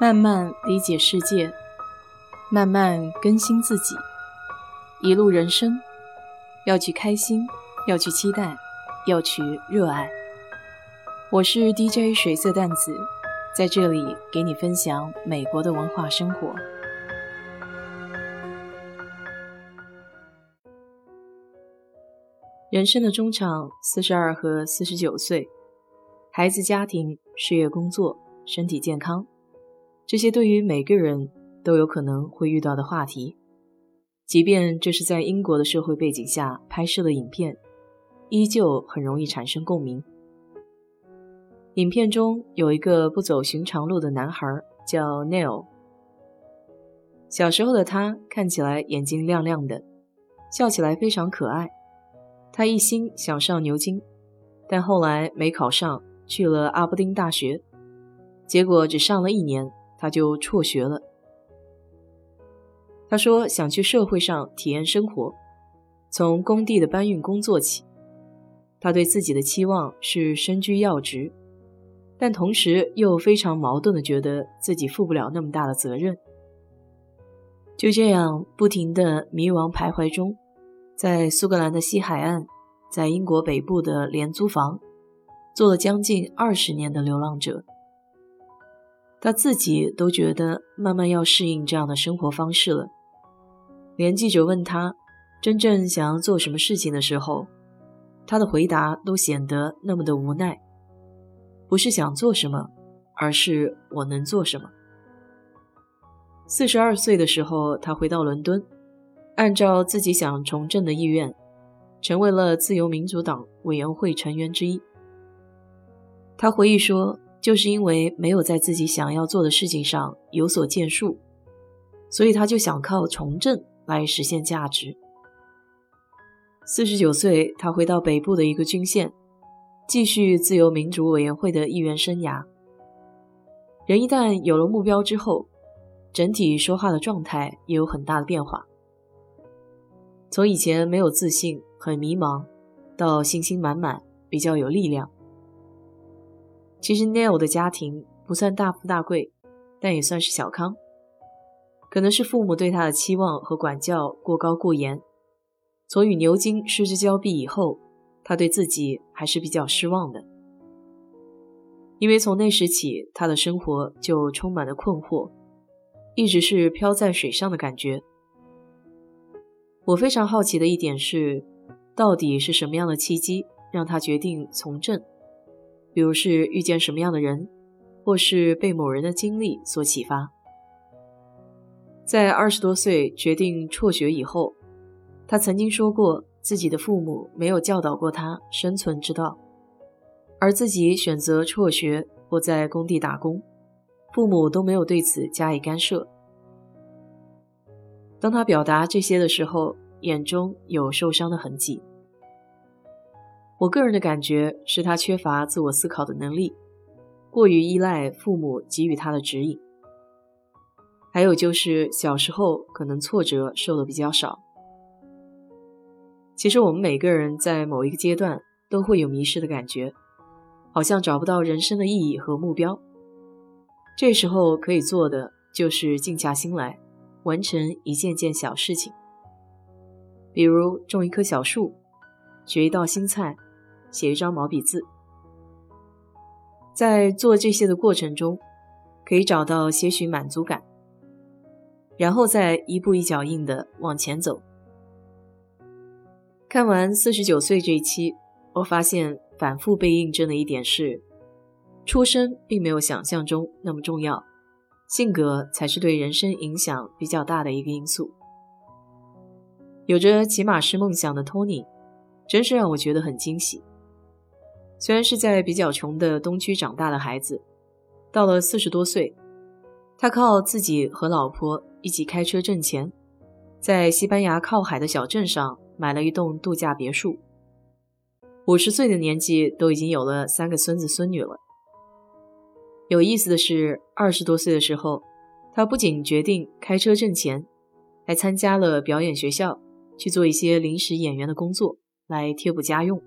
慢慢理解世界，慢慢更新自己。一路人生，要去开心，要去期待，要去热爱。我是 DJ 水色淡子，在这里给你分享美国的文化生活。人生的中场，四十二和四十九岁，孩子、家庭、事业、工作、身体健康。这些对于每个人都有可能会遇到的话题，即便这是在英国的社会背景下拍摄的影片，依旧很容易产生共鸣。影片中有一个不走寻常路的男孩，叫 Neil。小时候的他看起来眼睛亮亮的，笑起来非常可爱。他一心想上牛津，但后来没考上，去了阿伯丁大学，结果只上了一年。他就辍学了。他说想去社会上体验生活，从工地的搬运工做起。他对自己的期望是身居要职，但同时又非常矛盾的觉得自己负不了那么大的责任。就这样不停的迷茫徘徊中，在苏格兰的西海岸，在英国北部的廉租房，做了将近二十年的流浪者。他自己都觉得慢慢要适应这样的生活方式了。连记者问他真正想要做什么事情的时候，他的回答都显得那么的无奈。不是想做什么，而是我能做什么。四十二岁的时候，他回到伦敦，按照自己想从政的意愿，成为了自由民主党委员会成员之一。他回忆说。就是因为没有在自己想要做的事情上有所建树，所以他就想靠从政来实现价值。四十九岁，他回到北部的一个军县，继续自由民主委员会的议员生涯。人一旦有了目标之后，整体说话的状态也有很大的变化，从以前没有自信、很迷茫，到信心满满、比较有力量。其实 Neil 的家庭不算大富大贵，但也算是小康。可能是父母对他的期望和管教过高过严，从与牛津失之交臂以后，他对自己还是比较失望的。因为从那时起，他的生活就充满了困惑，一直是漂在水上的感觉。我非常好奇的一点是，到底是什么样的契机让他决定从政？比如是遇见什么样的人，或是被某人的经历所启发。在二十多岁决定辍学以后，他曾经说过，自己的父母没有教导过他生存之道，而自己选择辍学或在工地打工，父母都没有对此加以干涉。当他表达这些的时候，眼中有受伤的痕迹。我个人的感觉是他缺乏自我思考的能力，过于依赖父母给予他的指引。还有就是小时候可能挫折受的比较少。其实我们每个人在某一个阶段都会有迷失的感觉，好像找不到人生的意义和目标。这时候可以做的就是静下心来，完成一件件小事情，比如种一棵小树，学一道新菜。写一张毛笔字，在做这些的过程中，可以找到些许满足感，然后再一步一脚印的往前走。看完四十九岁这一期，我发现反复被印证的一点是，出身并没有想象中那么重要，性格才是对人生影响比较大的一个因素。有着骑马师梦想的 Tony，真是让我觉得很惊喜。虽然是在比较穷的东区长大的孩子，到了四十多岁，他靠自己和老婆一起开车挣钱，在西班牙靠海的小镇上买了一栋度假别墅。五十岁的年纪都已经有了三个孙子孙女了。有意思的是，二十多岁的时候，他不仅决定开车挣钱，还参加了表演学校，去做一些临时演员的工作，来贴补家用。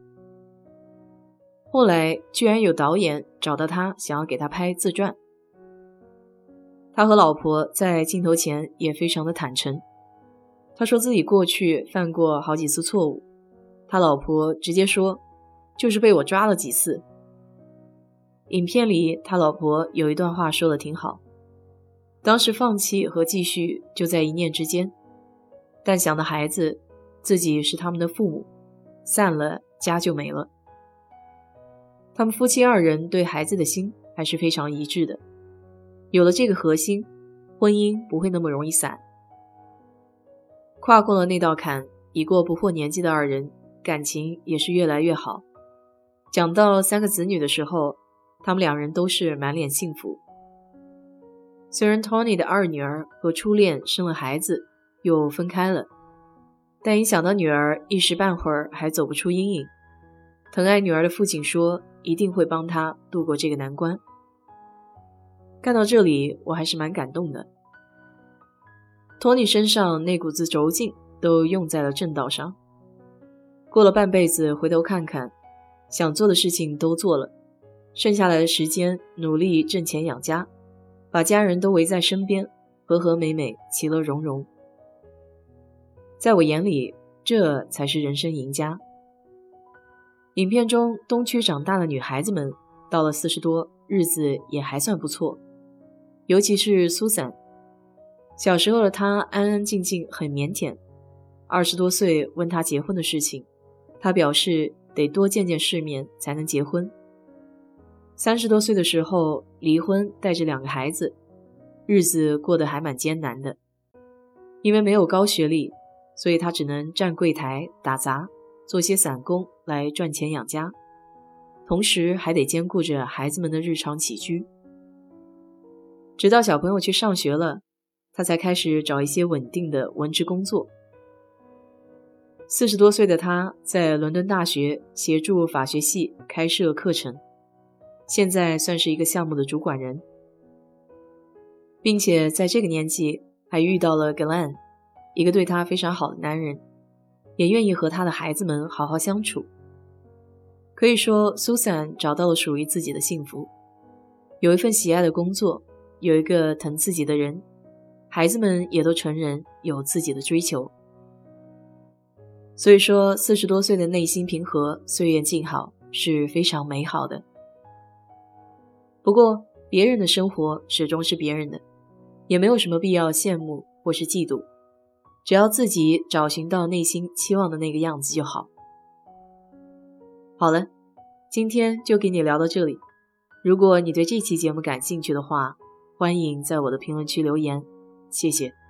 后来居然有导演找到他，想要给他拍自传。他和老婆在镜头前也非常的坦诚。他说自己过去犯过好几次错误，他老婆直接说，就是被我抓了几次。影片里他老婆有一段话说的挺好，当时放弃和继续就在一念之间，但想的孩子，自己是他们的父母，散了家就没了。他们夫妻二人对孩子的心还是非常一致的，有了这个核心，婚姻不会那么容易散。跨过了那道坎，已过不惑年纪的二人感情也是越来越好。讲到三个子女的时候，他们两人都是满脸幸福。虽然 Tony 的二女儿和初恋生了孩子，又分开了，但一想到女儿一时半会儿还走不出阴影，疼爱女儿的父亲说一定会帮她度过这个难关。看到这里，我还是蛮感动的。托尼身上那股子轴劲都用在了正道上。过了半辈子，回头看看，想做的事情都做了，剩下来的时间努力挣钱养家，把家人都围在身边，和和美美，其乐融融。在我眼里，这才是人生赢家。影片中东区长大的女孩子们，到了四十多，日子也还算不错，尤其是苏珊。小时候的她安安静静，很腼腆。二十多岁问她结婚的事情，他表示得多见见世面才能结婚。三十多岁的时候离婚，带着两个孩子，日子过得还蛮艰难的。因为没有高学历，所以他只能站柜台、打杂，做些散工来赚钱养家，同时还得兼顾着孩子们的日常起居。直到小朋友去上学了。他才开始找一些稳定的文职工作。四十多岁的他在伦敦大学协助法学系开设课程，现在算是一个项目的主管人，并且在这个年纪还遇到了 Glenn，一个对他非常好的男人，也愿意和他的孩子们好好相处。可以说，Susan 找到了属于自己的幸福，有一份喜爱的工作，有一个疼自己的人。孩子们也都成人，有自己的追求，所以说四十多岁的内心平和、岁月静好是非常美好的。不过，别人的生活始终是别人的，也没有什么必要羡慕或是嫉妒，只要自己找寻到内心期望的那个样子就好。好了，今天就给你聊到这里。如果你对这期节目感兴趣的话，欢迎在我的评论区留言。谢谢。